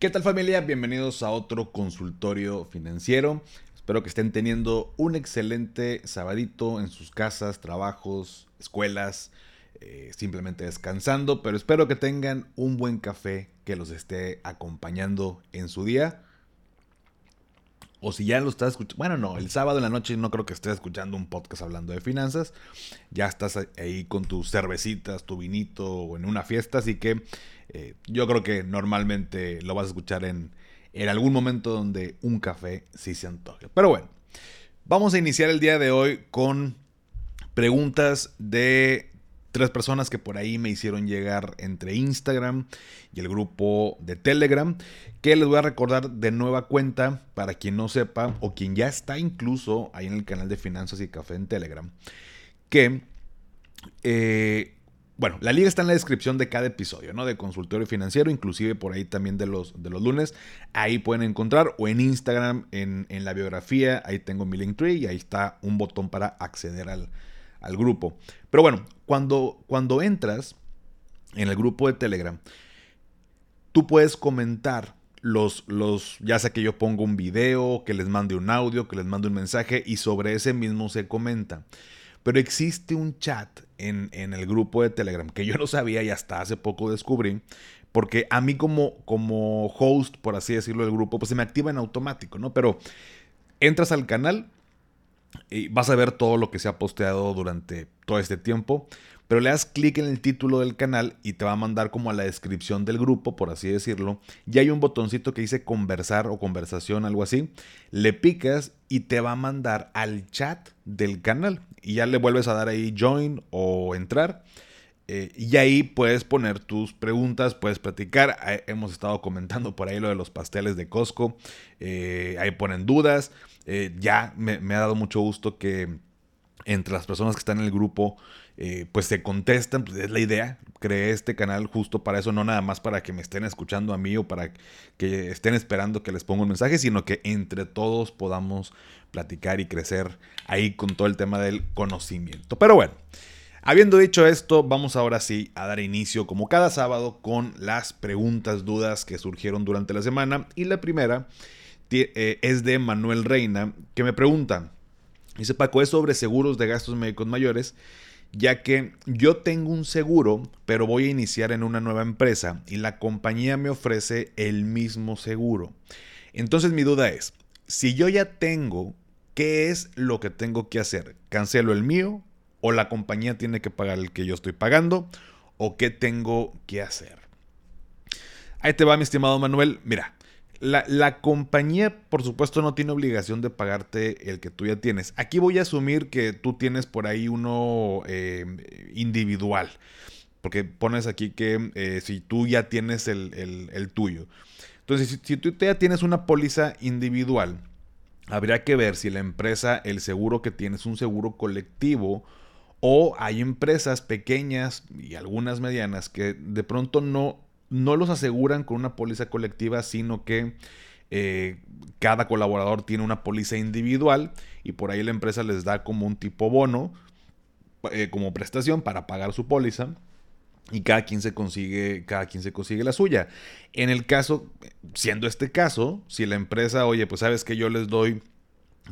¿Qué tal familia? Bienvenidos a otro consultorio financiero. Espero que estén teniendo un excelente sabadito en sus casas, trabajos, escuelas, eh, simplemente descansando, pero espero que tengan un buen café que los esté acompañando en su día. O si ya lo estás escuchando, bueno, no, el sábado en la noche no creo que estés escuchando un podcast hablando de finanzas. Ya estás ahí con tus cervecitas, tu vinito o en una fiesta, así que eh, yo creo que normalmente lo vas a escuchar en, en algún momento donde un café sí se antoje. Pero bueno, vamos a iniciar el día de hoy con preguntas de tres personas que por ahí me hicieron llegar entre Instagram y el grupo de Telegram, que les voy a recordar de nueva cuenta para quien no sepa o quien ya está incluso ahí en el canal de Finanzas y Café en Telegram, que, eh, bueno, la liga está en la descripción de cada episodio, ¿no? De consultorio financiero, inclusive por ahí también de los, de los lunes, ahí pueden encontrar, o en Instagram, en, en la biografía, ahí tengo mi link tree y ahí está un botón para acceder al, al grupo. Pero bueno, cuando, cuando entras en el grupo de Telegram, tú puedes comentar los, los, ya sea que yo ponga un video, que les mande un audio, que les mande un mensaje y sobre ese mismo se comenta. Pero existe un chat en, en, el grupo de Telegram que yo no sabía y hasta hace poco descubrí, porque a mí como, como host, por así decirlo, del grupo, pues se me activa en automático, ¿no? Pero entras al canal, y vas a ver todo lo que se ha posteado durante todo este tiempo. Pero le das clic en el título del canal y te va a mandar como a la descripción del grupo, por así decirlo. Y hay un botoncito que dice conversar o conversación, algo así. Le picas y te va a mandar al chat del canal. Y ya le vuelves a dar ahí join o entrar. Eh, y ahí puedes poner tus preguntas, puedes platicar. hemos estado comentando por ahí lo de los pasteles de Costco. Eh, ahí ponen dudas. Eh, ya me, ha dado mucho gusto que entre las personas que están en el grupo, eh, pues se contestan, pues es la idea. Creé este canal justo para eso, no nada más para que me estén escuchando a mí o para que estén esperando que les ponga un mensaje, sino que entre todos podamos platicar y crecer ahí con todo el tema del conocimiento. Pero bueno, habiendo dicho esto, vamos ahora sí a dar inicio, como cada sábado, con las preguntas, dudas que surgieron durante la semana. Y la primera eh, es de Manuel Reina, que me pregunta, dice Paco, es sobre seguros de gastos médicos mayores, ya que yo tengo un seguro, pero voy a iniciar en una nueva empresa y la compañía me ofrece el mismo seguro. Entonces mi duda es, si yo ya tengo, ¿qué es lo que tengo que hacer? ¿Cancelo el mío? ¿O la compañía tiene que pagar el que yo estoy pagando? ¿O qué tengo que hacer? Ahí te va, mi estimado Manuel. Mira, la, compañía, por supuesto, no tiene obligación de pagarte el que tú ya tienes. Aquí voy a asumir que tú tienes por ahí uno eh, individual. Porque pones aquí que eh, si tú ya tienes el, tuyo. Entonces, si, si, tú ya tienes una póliza individual, habría que ver si la empresa, el seguro que tienes, es un seguro colectivo. O hay empresas pequeñas y algunas medianas que de pronto no no los aseguran con una póliza colectiva, sino que eh, cada colaborador tiene una póliza individual y por ahí la empresa les da como un tipo bono, eh, como prestación para pagar su póliza y cada quien se consigue, cada quien se consigue la suya. En el caso, siendo este caso, si la empresa, oye, pues sabes que yo les doy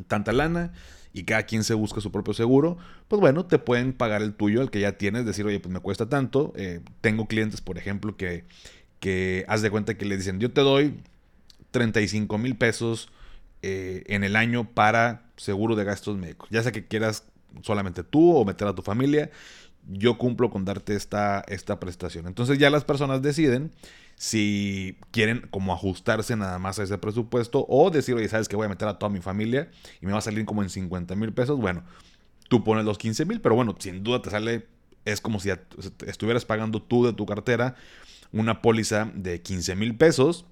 tanta lana y cada quien se busca su propio seguro, pues bueno, te pueden pagar el tuyo, el que ya tienes, decir, oye, pues me cuesta tanto. Eh, tengo clientes, por ejemplo, que, que haz de cuenta que le dicen, yo te doy 35 mil pesos eh, en el año para seguro de gastos médicos. Ya sea que quieras solamente tú o meter a tu familia, yo cumplo con darte esta, esta prestación. Entonces ya las personas deciden si quieren como ajustarse nada más a ese presupuesto o decir, oye, sabes que voy a meter a toda mi familia y me va a salir como en 50 mil pesos. Bueno, tú pones los 15 mil, pero bueno, sin duda te sale, es como si estuvieras pagando tú de tu cartera una póliza de 15 mil pesos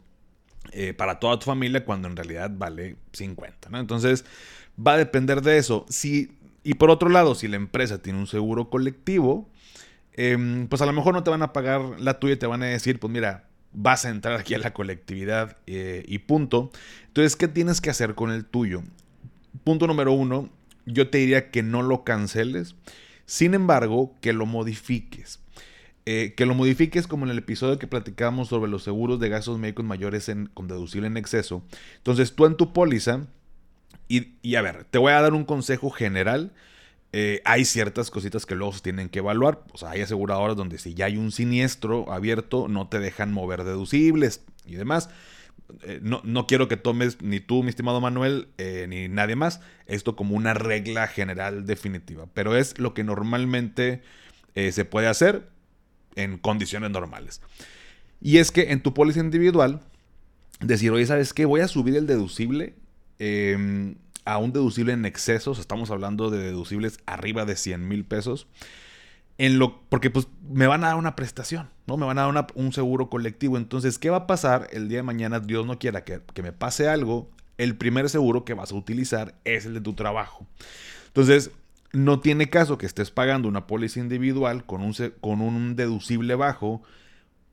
eh, para toda tu familia cuando en realidad vale 50, ¿no? Entonces va a depender de eso. Si y por otro lado, si la empresa tiene un seguro colectivo, em, pues a lo mejor no te van a pagar la tuya y te van a decir, pues mira, vas a entrar aquí a la colectividad eh, y punto. Entonces, ¿qué tienes que hacer con el tuyo? Punto número uno, yo te diría que no lo canceles, sin embargo, que lo modifiques. eh, que lo modifiques como en el episodio que platicábamos sobre los seguros de gastos médicos mayores en, con deducible en exceso. Entonces tú en tu póliza, y a ver, te voy a dar un consejo general. Eh, hay ciertas cositas que luego se tienen que evaluar. O sea, hay aseguradoras donde si ya hay un siniestro abierto, no te dejan mover deducibles y demás. Eh, no, no, quiero que tomes ni tú, mi estimado Manuel, eh, ni nadie más, esto como una regla general definitiva. Pero es lo que normalmente se puede hacer en condiciones normales. Y es que en tu póliza individual, decir, oye, ¿sabes qué? Voy a subir el deducible. Eh, a un deducible en excesos, estamos hablando de deducibles arriba de 100 mil pesos, en lo, porque pues me van a dar una prestación, ¿no? Me van a dar un seguro colectivo. Entonces, ¿qué va a pasar el día de mañana? Dios no quiera que, que me pase algo. El primer seguro que vas a utilizar es el de tu trabajo. Entonces, no tiene caso que estés pagando una póliza individual con un, con un deducible bajo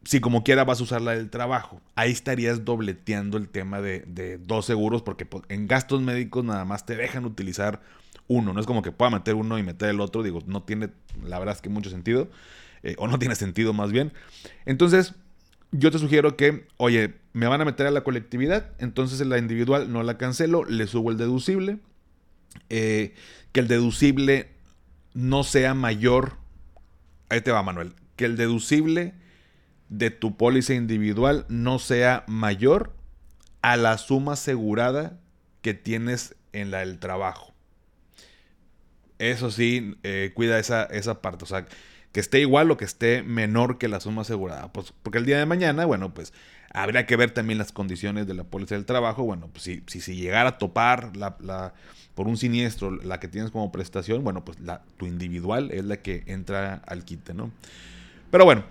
si como quiera vas a usar la del trabajo. Ahí estarías dobleteando el tema de, dos seguros porque pues, en gastos médicos nada más te dejan utilizar uno. No es como que pueda meter uno y meter el otro. Digo, no tiene, la verdad es que mucho sentido. Eh, o no tiene sentido más bien. Entonces, yo te sugiero que, oye, me van a meter a la colectividad. Entonces en la individual no la cancelo. Le subo el deducible. Eh, que el deducible no sea mayor. Ahí te va, Manuel. Que el deducible de tu póliza individual no sea mayor a la suma asegurada que tienes en la del trabajo. Eso sí, eh, cuida esa, esa parte. O sea, que esté igual o que esté menor que la suma asegurada. Pues, porque el día de mañana, bueno, pues habría que ver también las condiciones de la póliza del trabajo. Bueno, pues si, si, llegara a topar la, por un siniestro la que tienes como prestación, bueno, pues la, tu individual es la que entra al quite, ¿no? Pero bueno,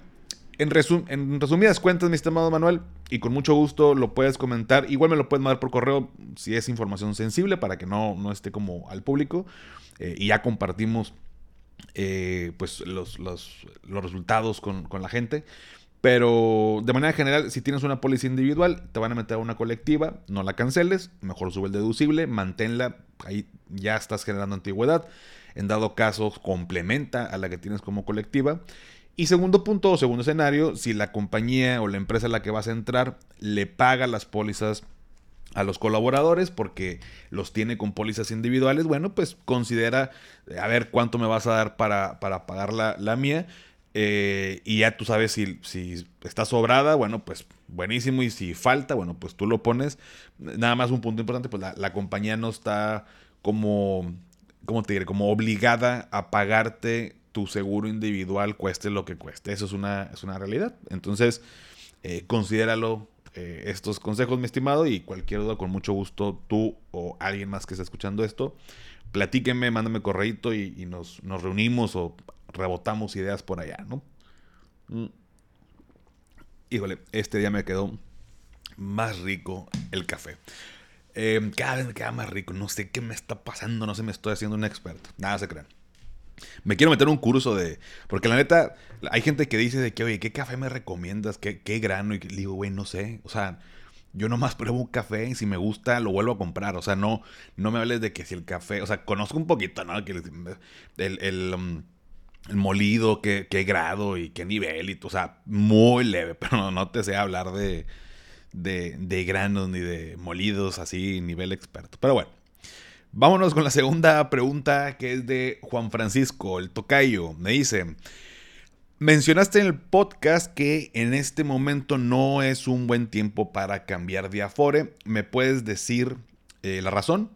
en, resumidas cuentas, mi estimado Manuel, y con mucho gusto lo puedes comentar. Igual me lo puedes mandar por correo si es información sensible para que no, no esté como al público. Eh, y ya compartimos eh, pues los, los, resultados con, la gente. Pero de manera general, si tienes una póliza individual, te van a meter a una colectiva, no la canceles, mejor sube el deducible, manténla, ahí ya estás generando antigüedad. En dado caso, complementa a la que tienes como colectiva. Y segundo punto o segundo escenario, si la compañía o la empresa a la que vas a entrar le paga las pólizas a los colaboradores porque los tiene con pólizas individuales, bueno, pues considera a ver cuánto me vas a dar para, para pagar la, mía. Eh, y ya tú sabes si, si está sobrada, bueno, pues buenísimo. Y si falta, bueno, pues tú lo pones. Nada más un punto importante, pues la, la compañía no está como, ¿cómo te diré? Como obligada a pagarte tu seguro individual cueste lo que cueste. Eso es una, es una realidad. Entonces, eh, considéralo eh, estos consejos, mi estimado, y cualquier duda, con mucho gusto, tú o alguien más que esté escuchando esto, platíquenme, mándame correito y, y nos, nos, reunimos o rebotamos ideas por allá, ¿no? Mm. Híjole, este día me quedó más rico el café. Eh, cada vez me queda más rico. No sé qué me está pasando, no sé, me estoy haciendo un experto. Nada se crean. Me quiero meter un curso de. Porque la neta, hay gente que dice de que, oye, ¿qué café me recomiendas? ¿Qué, qué grano? Y digo, güey, no sé. O sea, yo nomás pruebo un café y si me gusta lo vuelvo a comprar. O sea, no, no me hables de que si el café. O sea, conozco un poquito, ¿no? el, el, um, el molido, qué, qué, grado y qué nivel. Y, o sea, muy leve. Pero no te sé hablar de, de, de granos ni de molidos así, nivel experto. Pero bueno. Vámonos con la segunda pregunta que es de Juan Francisco, el tocayo. Me dice, mencionaste en el podcast que en este momento no es un buen tiempo para cambiar de Afore. ¿Me puedes decir eh, la razón?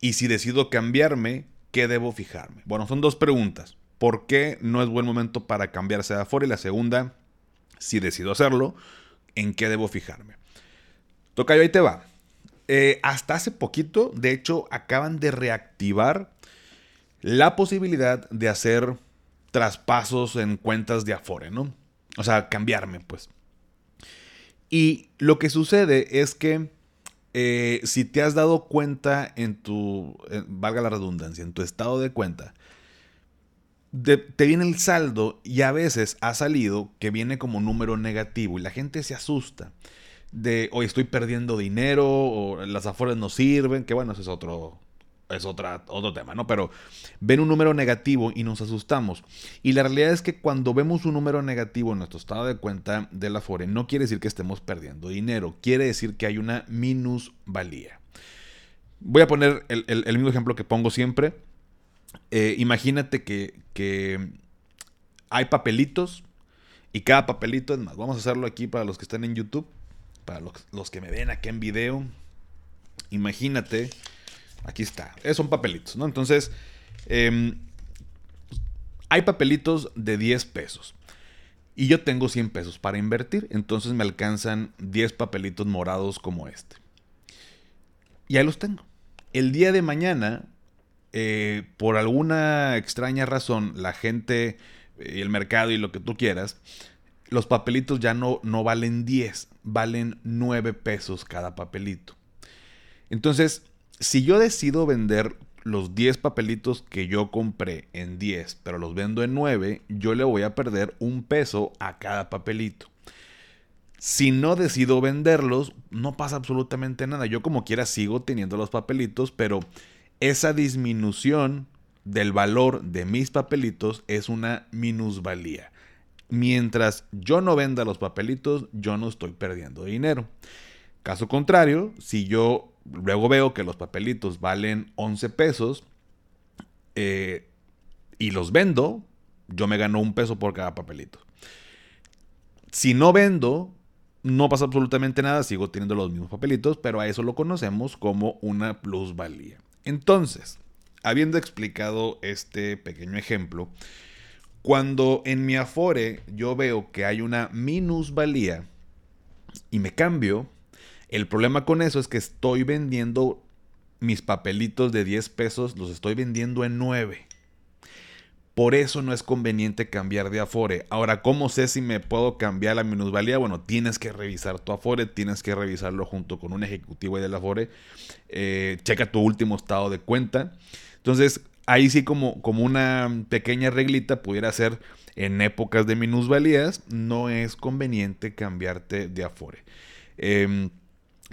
Y si decido cambiarme, ¿qué debo fijarme? Bueno, son dos preguntas. ¿Por qué no es buen momento para cambiarse de Afore? Y la segunda, si decido hacerlo, ¿en qué debo fijarme? Tocayo, ahí te va. Eh, hasta hace poquito, de hecho, acaban de reactivar la posibilidad de hacer traspasos en cuentas de Afore, ¿no? O sea, cambiarme, pues. Y lo que sucede es que eh, si te has dado cuenta en tu, valga la redundancia, en tu estado de cuenta, te viene el saldo y a veces ha salido que viene como número negativo y la gente se asusta de hoy estoy perdiendo dinero o las afores no sirven, que bueno, ese es otro, es otro tema, ¿no? Pero ven un número negativo y nos asustamos. Y la realidad es que cuando vemos un número negativo en nuestro estado de cuenta de la FORE, no quiere decir que estemos perdiendo dinero, quiere decir que hay una minusvalía. Voy a poner el, mismo ejemplo que pongo siempre. Eh, imagínate que, que hay papelitos y cada papelito es más. Vamos a hacerlo aquí para los que están en YouTube, para los, que me ven aquí en video. Imagínate Aquí está. Son papelitos, ¿no? Entonces, em, hay papelitos de 10 pesos. Y yo tengo 100 pesos para invertir. Entonces me alcanzan 10 papelitos morados como este. Y ahí los tengo. El día de mañana, eh, por alguna extraña razón, la gente, el mercado y lo que tú quieras, los papelitos ya no, no valen 10, valen 9 pesos cada papelito. Entonces, si yo decido vender los 10 papelitos que yo compré en 10, pero los vendo en 9, yo le voy a perder un peso a cada papelito. Si no decido venderlos, no pasa absolutamente nada. Yo como quiera sigo teniendo los papelitos, pero esa disminución del valor de mis papelitos es una minusvalía. Mientras yo no venda los papelitos, yo no estoy perdiendo dinero. Caso contrario, si yo luego veo que los papelitos valen 11 pesos eh, y los vendo, yo me gano un peso por cada papelito. Si no vendo, no pasa absolutamente nada, sigo teniendo los mismos papelitos, pero a eso lo conocemos como una plusvalía. Entonces, habiendo explicado este pequeño ejemplo, cuando en mi Afore yo veo que hay una minusvalía y me cambio, el problema con eso es que estoy vendiendo mis papelitos de 10 pesos, los estoy vendiendo en 9. Por eso no es conveniente cambiar de Afore. Ahora, ¿cómo sé si me puedo cambiar la minusvalía? Bueno, tienes que revisar tu Afore, tienes que revisarlo junto con un ejecutivo del Afore. Eh, checa tu último estado de cuenta. Entonces, ahí sí como, como una pequeña reglita pudiera ser en épocas de minusvalías, no es conveniente cambiarte de Afore. Eh,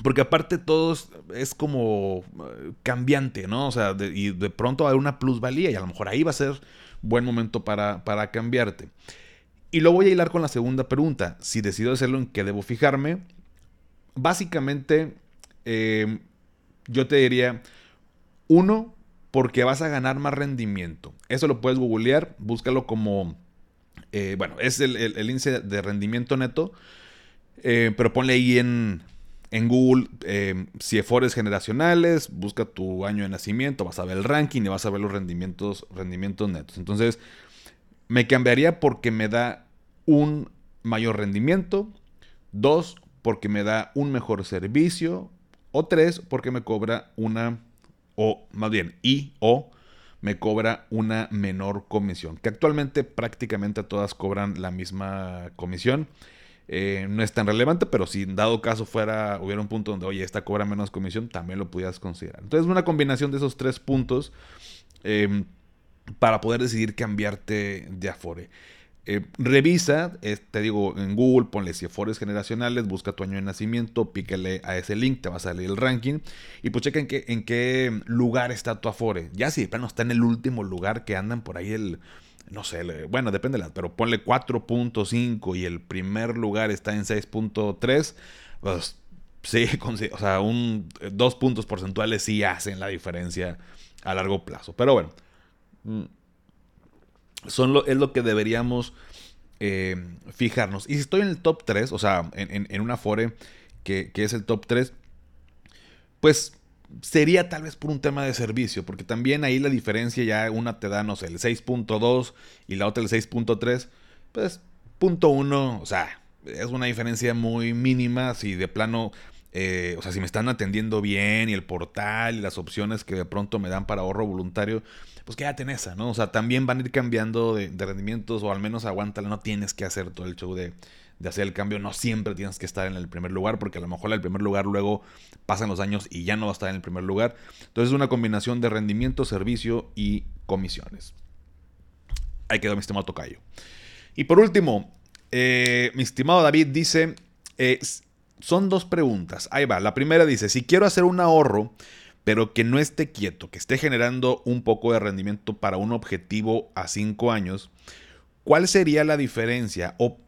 porque aparte todo es como eh, cambiante, ¿no? O sea, y de pronto haber una plusvalía y a lo mejor ahí va a ser buen momento para, para cambiarte. Y lo voy a hilar con la segunda pregunta. Si decido hacerlo, ¿en qué debo fijarme? Básicamente, em, yo te diría, uno, porque vas a ganar más rendimiento. Eso lo puedes googlear, búscalo como, eh, bueno, es el, índice de rendimiento neto, eh, pero ponle ahí en, en Google, eh, generacionales, busca tu año de nacimiento, vas a ver el ranking y vas a ver los rendimientos, rendimientos netos. Entonces, me cambiaría porque me da un mayor rendimiento, dos, porque me da un mejor servicio, o tres, porque me cobra una, o más bien, y o me cobra una menor comisión, que actualmente prácticamente todas cobran la misma comisión. Eh, no es tan relevante, pero si dado caso fuera, hubiera un punto donde, oye, esta cobra menos comisión, también lo pudieras considerar. Entonces, una combinación de esos tres puntos em, para poder decidir cambiarte de Afore. Eh, revisa, te digo, en Google, ponle si Afores generacionales, busca tu año de nacimiento, pícale a ese link, te va a salir el ranking y pues checa en qué, en qué lugar está tu Afore. Ya si plano está en el último lugar que andan por ahí el no sé, bueno, depende de pero ponle 4.5 y el primer lugar está en 6.3, pues sí, o sea, un, dos puntos porcentuales sí hacen la diferencia a largo plazo. Pero bueno, mm, son es lo que deberíamos eh, fijarnos. Y si estoy en el top 3, o sea, en, una fore que, que es el top 3, pues sería tal vez por un tema de servicio, porque también ahí la diferencia ya una te da, no sé, el 6.2 y la otra el 6.3, pues punto uno, o sea, es una diferencia muy mínima si de plano, eh, o sea, si me están atendiendo bien y el portal y las opciones que de pronto me dan para ahorro voluntario, pues quédate en esa, ¿no? O sea, también van a ir cambiando de, rendimientos o al menos aguántala, no tienes que hacer todo el show de de hacer el cambio, no siempre tienes que estar en el primer lugar, porque a lo mejor el primer lugar luego pasan los años y ya no va a estar en el primer lugar. Entonces es una combinación de rendimiento, servicio y comisiones. Ahí quedó mi estimado Tocayo. Y por último, eh, mi estimado David dice, eh, son dos preguntas. Ahí va. La primera dice, si quiero hacer un ahorro pero que no esté quieto, que esté generando un poco de rendimiento para un objetivo a 5 años, ¿cuál sería la diferencia o,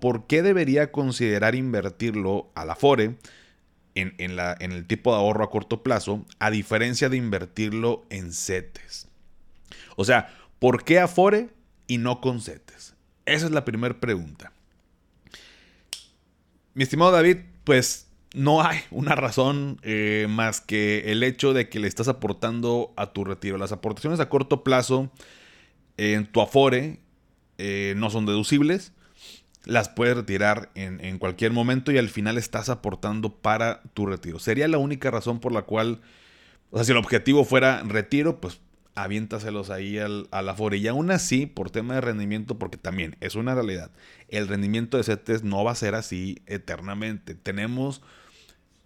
por qué debería considerar invertirlo a la FORE en, la, en el tipo de ahorro a corto plazo, a diferencia de invertirlo en CETES? O sea, ¿por qué Afore y no con CETES? Esa es la primera pregunta. Mi estimado David, pues no hay una razón eh, más que el hecho de que le estás aportando a tu retiro. Las aportaciones a corto plazo en tu Afore eh, no son deducibles. Las puedes retirar en, en, cualquier momento y al final estás aportando para tu retiro. Sería la única razón por la cual, o sea, si el objetivo fuera retiro, pues aviéntaselos ahí al, la Afore. Y aún así, por tema de rendimiento, porque también es una realidad, el rendimiento de CETES no va a ser así eternamente. Tenemos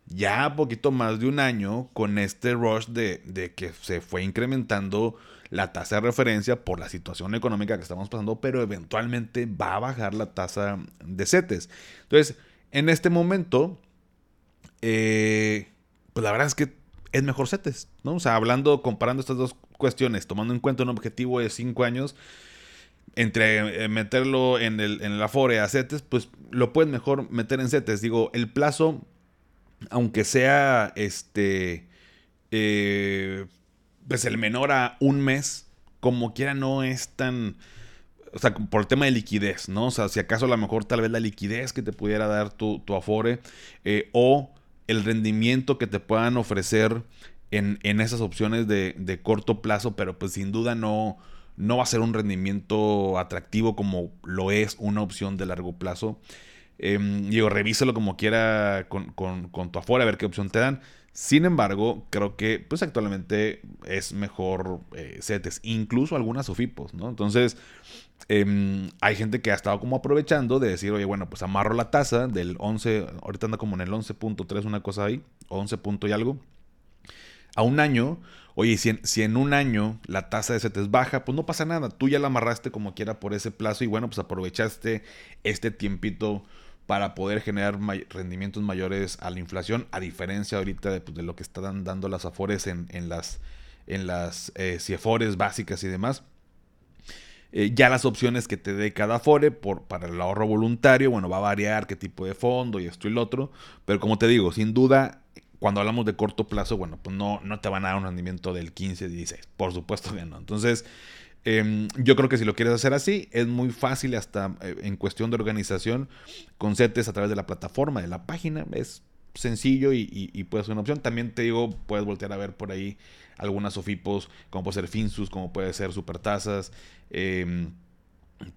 ya poquito más de un año con este rush de, de, que se fue incrementando la tasa de referencia por la situación económica que estamos pasando, pero eventualmente va a bajar la tasa de CETES. Entonces, en este momento, eh, pues la verdad es que es mejor CETES, ¿no? O sea, hablando, comparando estas dos cuestiones, tomando en cuenta un objetivo de 5 años, entre eh, meterlo en el, en el Afore a CETES, pues lo puedes mejor meter en CETES. Digo, el plazo, aunque sea este, eh, pues el menor a un mes, como quiera no es tan... O sea, por el tema de liquidez, ¿no? O sea, si acaso a lo mejor tal vez la liquidez que te pudiera dar tu, tu Afore eh, o el rendimiento que te puedan ofrecer en, esas opciones de, corto plazo, pero pues sin duda no, no va a ser un rendimiento atractivo como lo es una opción de largo plazo. Eh, digo, revísalo como quiera con, tu afuera, a ver qué opción te dan. Sin embargo, creo que pues actualmente es mejor eh, CETES, incluso algunas OFIPOS, ¿no? Entonces, em, hay gente que ha estado como aprovechando de decir, oye, bueno, pues amarro la tasa del 11, ahorita anda como en el 11.3, una cosa ahí, 11 punto y algo a un año, oye, si en, un año la tasa de CETES baja, pues no pasa nada, tú ya la amarraste como quiera por ese plazo y bueno, pues aprovechaste este tiempito para poder generar rendimientos mayores a la inflación, a diferencia ahorita de, pues, lo que están dando las afores en, las, en las eh, CIEFORES básicas y demás. Eh, ya las opciones que te dé cada Afore por, para el ahorro voluntario, bueno, va a variar qué tipo de fondo y esto y lo otro, pero como te digo, sin duda cuando hablamos de corto plazo, bueno, pues no, no te van a dar un rendimiento del 15, 16. Por supuesto que no. Entonces, em, yo creo que si lo quieres hacer así, es muy fácil hasta eh, en cuestión de organización con CETES a través de la plataforma, de la página. Es sencillo y, y, puede ser una opción. También te digo, puedes voltear a ver por ahí algunas OFIPOS, como puede ser Finsus, como puede ser Supertasas. Eh,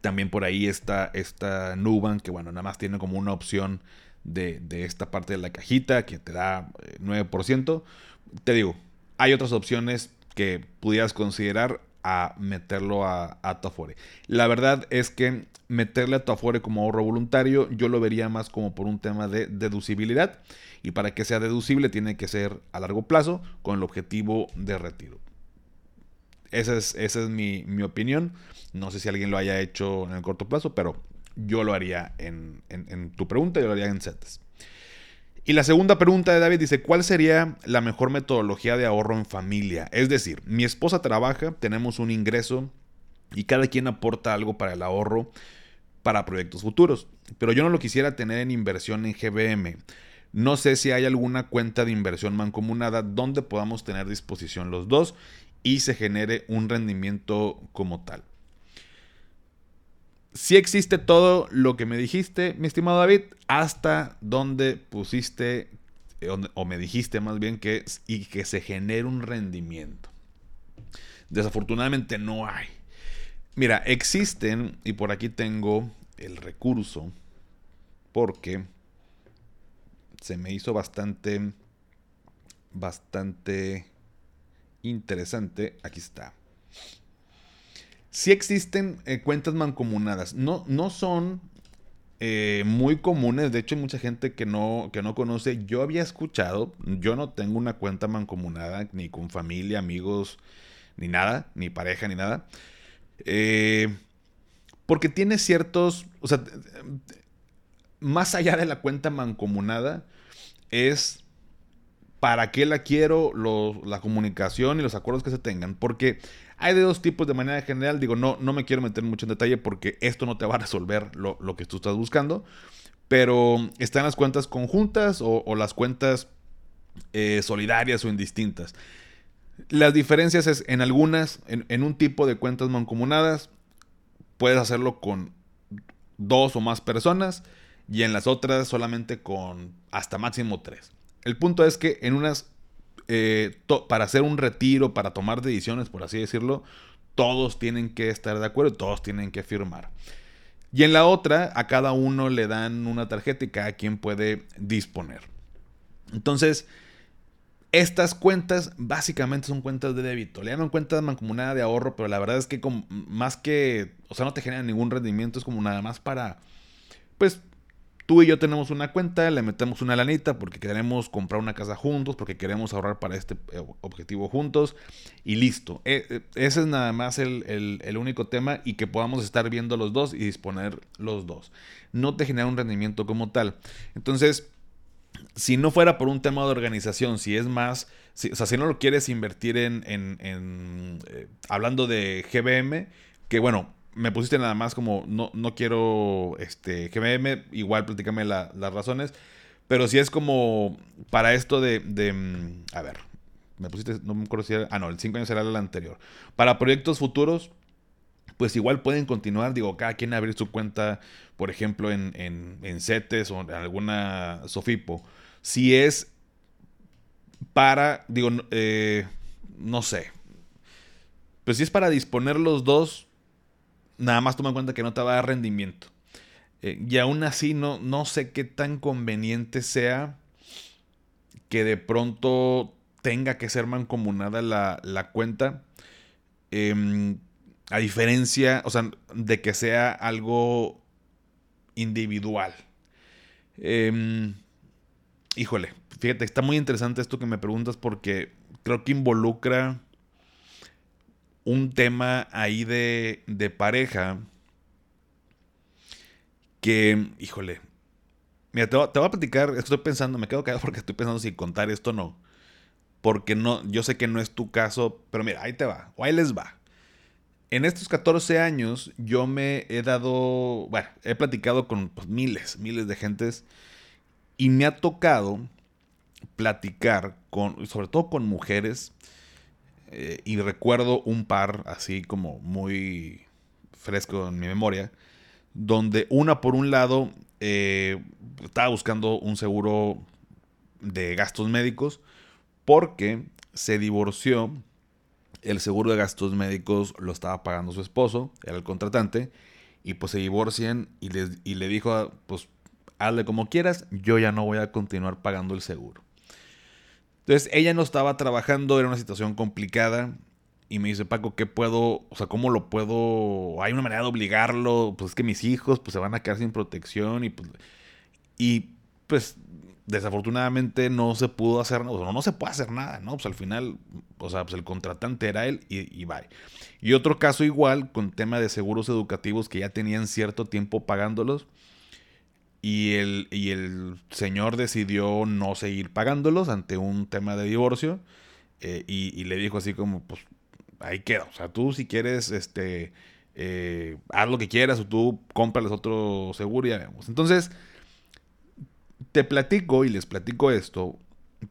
también por ahí está esta Nuban, que bueno, nada más tiene como una opción de, esta parte de la cajita que te da 9%. Eh, te digo, hay otras opciones que pudieras considerar a meterlo a, a Afore. La verdad es que meterle a Afore como ahorro voluntario yo lo vería más como por un tema de deducibilidad y para que sea deducible tiene que ser a largo plazo con el objetivo de retiro. Esa es, esa es mi, mi opinión. No sé si alguien lo haya hecho en el corto plazo, pero yo lo haría en, tu pregunta, yo lo haría en CETES. Y la segunda pregunta de David dice, ¿cuál sería la mejor metodología de ahorro en familia? Es decir, mi esposa trabaja, tenemos un ingreso y cada quien aporta algo para el ahorro para proyectos futuros, pero yo no lo quisiera tener en inversión en GBM. No sé si hay alguna cuenta de inversión mancomunada donde podamos tener disposición los dos y se genere un rendimiento como tal si existe todo lo que me dijiste, mi estimado David, hasta donde pusiste, eh, o me dijiste más bien que, y que se genere un rendimiento. Desafortunadamente no hay. Mira, existen, y por aquí tengo el recurso, porque se me hizo bastante, bastante interesante. Aquí está. Sí existen eh, cuentas mancomunadas. No, no son eh, muy comunes. De hecho, hay mucha gente que no, que no conoce. Yo había escuchado, yo no tengo una cuenta mancomunada, ni con familia, amigos, ni nada, ni pareja, ni nada. Eh, porque tiene ciertos, o sea, más allá de la cuenta mancomunada, es para qué la quiero, la comunicación y los acuerdos que se tengan. Porque hay de dos tipos de manera general. Digo, no, no me quiero meter mucho en detalle porque esto no te va a resolver lo, que tú estás buscando. Pero están las cuentas conjuntas o, las cuentas eh, solidarias o indistintas. Las diferencias es en algunas, en, un tipo de cuentas mancomunadas, puedes hacerlo con dos o más personas y en las otras solamente con hasta máximo tres. El punto es que en unas, eh, para hacer un retiro, para tomar decisiones, por así decirlo, todos tienen que estar de acuerdo, todos tienen que firmar. Y en la otra, a cada uno le dan una tarjeta y cada quien puede disponer. Entonces, estas cuentas básicamente son cuentas de débito. Le llaman cuentas mancomunada de ahorro, pero la verdad es que más que, o sea, no te generan ningún rendimiento, es como nada más para, pues, tú y yo tenemos una cuenta, le metemos una lanita porque queremos comprar una casa juntos, porque queremos ahorrar para este eh, objetivo juntos y listo. E, e, ese es nada más el, único tema y que podamos estar viendo los dos y disponer los dos. No te genera un rendimiento como tal. Entonces, si no fuera por un tema de organización, si es más, o sea, si no lo quieres invertir en, en, eh, hablando de GBM, que bueno, me pusiste nada más como, no, no quiero, este, GBM, igual platícame las razones, pero si es como para esto de, de, mm, a ver, me pusiste, no me acuerdo si era, ah, no, el 5 años será el anterior. Para proyectos futuros, pues igual pueden continuar, digo, cada quien abrir su cuenta, por ejemplo, en, en, CETES o en alguna Sofipo. Si es para, digo, eh, no sé, pues si es para disponer los dos, nada más toma en cuenta que no te va a dar rendimiento. Eh, y aún así no, no sé qué tan conveniente sea que de pronto tenga que ser mancomunada la, la cuenta. Eh, a diferencia, o sea, de que sea algo individual. Em, híjole, fíjate, está muy interesante esto que me preguntas porque creo que involucra un tema ahí de, de pareja que, híjole, mira, te, voy a platicar, estoy pensando, me quedo callado porque estoy pensando si contar esto o no. Porque no, yo sé que no es tu caso, pero mira, ahí te va, o ahí les va en estos 14 años yo me he dado, bueno, he platicado con pues, miles, miles de gentes y me ha tocado platicar con, sobre todo con mujeres, eh, y recuerdo un par así como muy fresco en mi memoria, donde una por un lado eh, estaba buscando un seguro de gastos médicos porque se divorció el seguro de gastos médicos lo estaba pagando su esposo, era el contratante, y pues se divorcian y, y le dijo, pues hazle como quieras, yo ya no voy a continuar pagando el seguro. Entonces ella no estaba trabajando, era una situación complicada. Y me dice, Paco, ¿qué puedo? O sea, ¿cómo lo puedo? ¿Hay una manera de obligarlo? Pues es que mis hijos pues, se van a quedar sin protección. Y pues, pues desafortunadamente no se pudo hacer, o sea, no se puede hacer nada, ¿no? Pues al final, o sea, pues el contratante era él y, y bye. Y otro caso igual con tema de seguros educativos que ya tenían cierto tiempo pagándolos y el, y el señor decidió no seguir pagándolos ante un tema de divorcio eh, y, le dijo así como, pues ahí queda, o sea, tú si quieres, este, eh, haz lo que quieras o tú cómprales otro seguro y ya vemos. Entonces, te platico y les platico esto,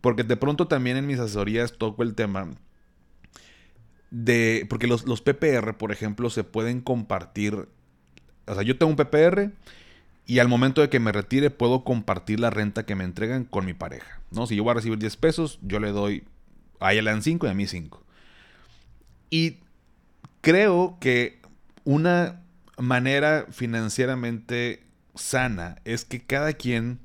porque de pronto también en mis asesorías toco el tema de, porque los, los PPR, por ejemplo, se pueden compartir, o sea, yo tengo un PPR y al momento de que me retire puedo compartir la renta que me entregan con mi pareja, ¿no? Si yo voy a recibir 10 pesos, yo le doy, a ella le dan 5 y a mí 5. Y creo que una manera financieramente sana es que cada quien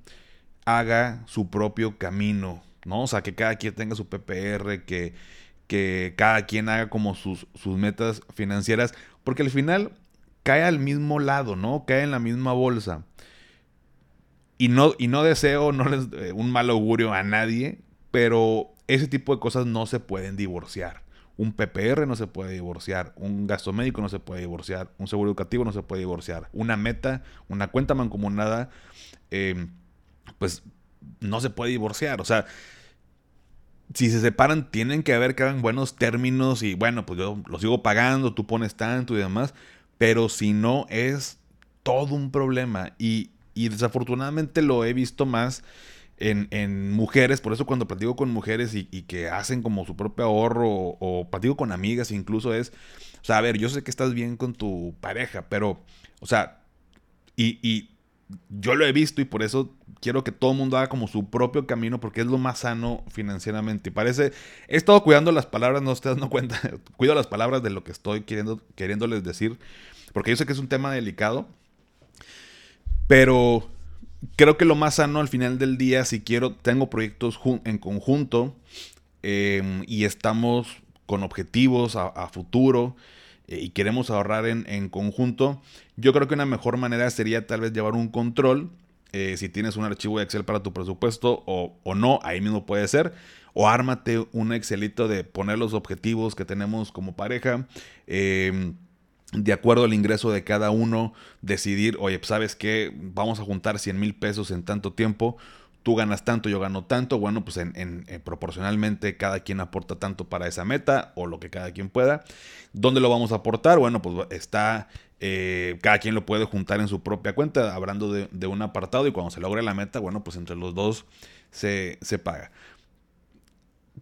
haga su propio camino, ¿no? O sea, que cada quien tenga su PPR, que, que cada quien haga como sus, sus metas financieras, porque al final cae al mismo lado, ¿no? Cae en la misma bolsa. Y no, y no deseo no les, eh, un mal augurio a nadie, pero ese tipo de cosas no se pueden divorciar. Un PPR no se puede divorciar, un gasto médico no se puede divorciar, un seguro educativo no se puede divorciar, una meta, una cuenta mancomunada. Eh, pues no se puede divorciar. O sea, si se separan, tienen que haber que hagan buenos términos y bueno, pues yo lo sigo pagando, tú pones tanto y demás. Pero si no, es todo un problema. Y, y desafortunadamente lo he visto más en, mujeres, por eso cuando platico con mujeres y, que hacen como su propio ahorro o, platico con amigas incluso es, o sea, a ver, yo sé que estás bien con tu pareja, pero, o sea, y, y yo lo he visto y por eso quiero que todo el mundo haga como su propio camino porque es lo más sano financieramente. Parece, he estado cuidando las palabras, no te dando cuenta, cuido las palabras de lo que estoy queriendo, queriéndoles decir, porque yo sé que es un tema delicado, pero creo que lo más sano al final del día, si quiero, tengo proyectos en conjunto em, y estamos con objetivos a, futuro eh, y queremos ahorrar en, conjunto, yo creo que una mejor manera sería tal vez llevar un control. Eh, si tienes un archivo de Excel para tu presupuesto o, o no, ahí mismo puede ser. O ármate un Excelito de poner los objetivos que tenemos como pareja. Eh, de acuerdo al ingreso de cada uno, decidir, oye, pues, ¿sabes qué? Vamos a juntar 100 mil pesos en tanto tiempo, tú ganas tanto, yo gano tanto, bueno, pues en, proporcionalmente cada quien aporta tanto para esa meta o lo que cada quien pueda. ¿Dónde lo vamos a aportar? Bueno, pues está, eh, cada quien lo puede juntar en su propia cuenta, hablando de, un apartado y cuando se logre la meta, bueno, pues entre los dos se, se paga.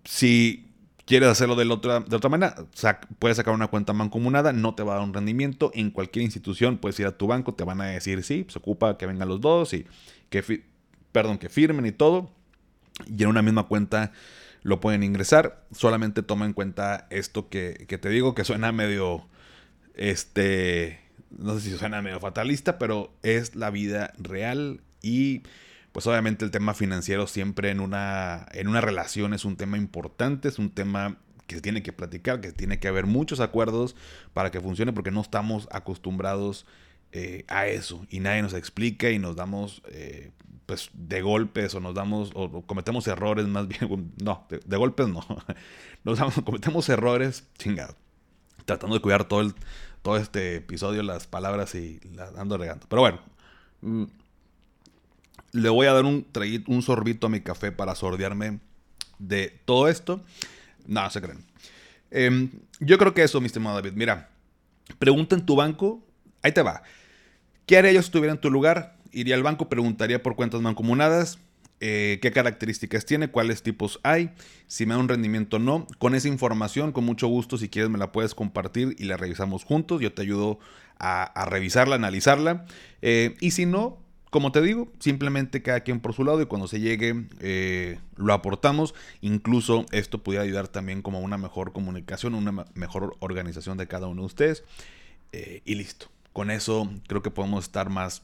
Si quieres hacerlo de, otra, de otra manera, puedes sacar una cuenta mancomunada, no te va a dar un rendimiento. En cualquier institución puedes ir a tu banco, te van a decir sí, se ocupa que vengan los dos y que, perdón, que firmen y todo. Y en una misma cuenta lo pueden ingresar. Solamente toma en cuenta esto que, que te digo, que suena medio, este, no sé si suena medio fatalista, pero es la vida real y pues obviamente el tema financiero siempre en una, en una relación es un tema importante, es un tema que se tiene que platicar, que tiene que haber muchos acuerdos para que funcione porque no estamos acostumbrados eh, a eso y nadie nos explica y nos damos eh, pues de golpes o nos damos o, cometemos errores más bien, no, de, golpes no, nos damos, cometemos errores, chingado, tratando de cuidar todo, el, todo este episodio, las palabras y las ando regando. Pero bueno, mm, le voy a dar un, un sorbito a mi café para sordearme de todo esto. No, se creen. Em, yo creo que eso, mi estimado David. Mira, pregunta en tu banco. Ahí te va. ¿Qué haría yo si estuviera en tu lugar? Iría al banco, preguntaría por cuentas mancomunadas, eh, qué características tiene, cuáles tipos hay, si me da un rendimiento o no. Con esa información, con mucho gusto, si quieres me la puedes compartir y la revisamos juntos. Yo te ayudo a, revisarla, analizarla. Eh, y si no, como te digo, simplemente cada quien por su lado y cuando se llegue eh, lo aportamos. Incluso esto pudiera ayudar también como a una mejor comunicación, una mejor organización de cada uno de ustedes. Y listo. Con eso creo que podemos estar más,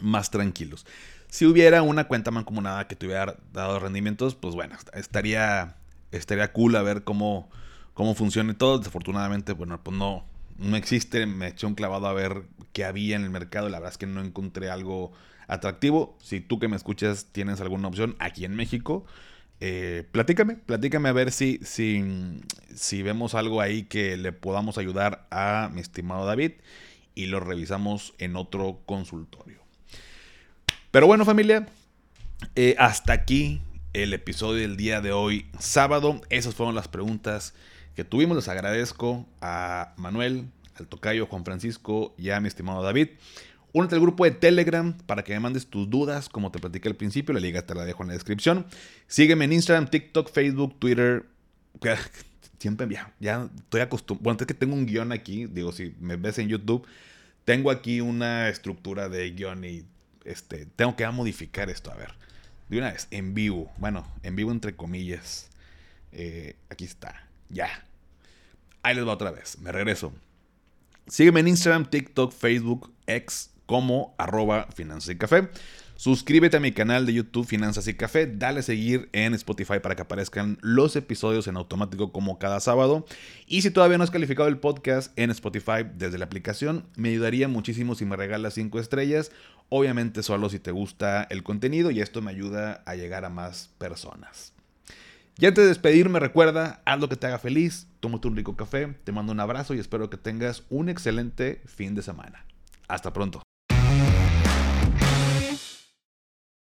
más tranquilos. Si hubiera una cuenta mancomunada que te hubiera dado rendimientos, pues bueno, estaría, estaría cool a ver cómo, cómo funciona todo. Desafortunadamente, bueno, pues no, no existe. Me eché un clavado a ver qué había en el mercado. La verdad es que no encontré algo atractivo. Si tú que me escuchas tienes alguna opción aquí en México, eh, platícame, platícame a ver si, si, si vemos algo ahí que le podamos ayudar a mi estimado David y lo revisamos en otro consultorio. Pero bueno familia, eh, hasta aquí el episodio del día de hoy, sábado. Esas fueron las preguntas que tuvimos. Les agradezco a Manuel, al tocayo Juan Francisco y a mi estimado David. Únete al grupo de Telegram para que me mandes tus dudas, como te platiqué al principio. La liga te la dejo en la descripción. Sígueme en Instagram, TikTok, Facebook, Twitter. Siempre ya, ya estoy acostumbrado. Bueno, es que tengo un guion aquí. Digo, si me ves en YouTube, tengo aquí una estructura de guion y este, tengo que modificar esto. A ver, de una vez, en vivo. Bueno, en vivo entre comillas. Eh, aquí está. Ya. Ahí les va otra vez. Me regreso. Sígueme en Instagram, TikTok, Facebook, X como arroba Finanzas y Café. Suscríbete a mi canal de YouTube Finanzas y Café, dale a seguir en Spotify para que aparezcan los episodios en automático como cada sábado. Y si todavía no has calificado el podcast en Spotify desde la aplicación, me ayudaría muchísimo si me regalas 5 estrellas. Obviamente solo si te gusta el contenido y esto me ayuda a llegar a más personas. Y antes de despedirme, recuerda, haz lo que te haga feliz, tómate un rico café, te mando un abrazo y espero que tengas un excelente fin de semana. Hasta pronto.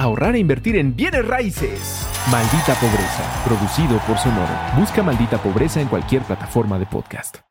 ahorrar e invertir en bienes raíces. Maldita Pobreza, producido por Sonoro. Busca Maldita Pobreza en cualquier plataforma de podcast.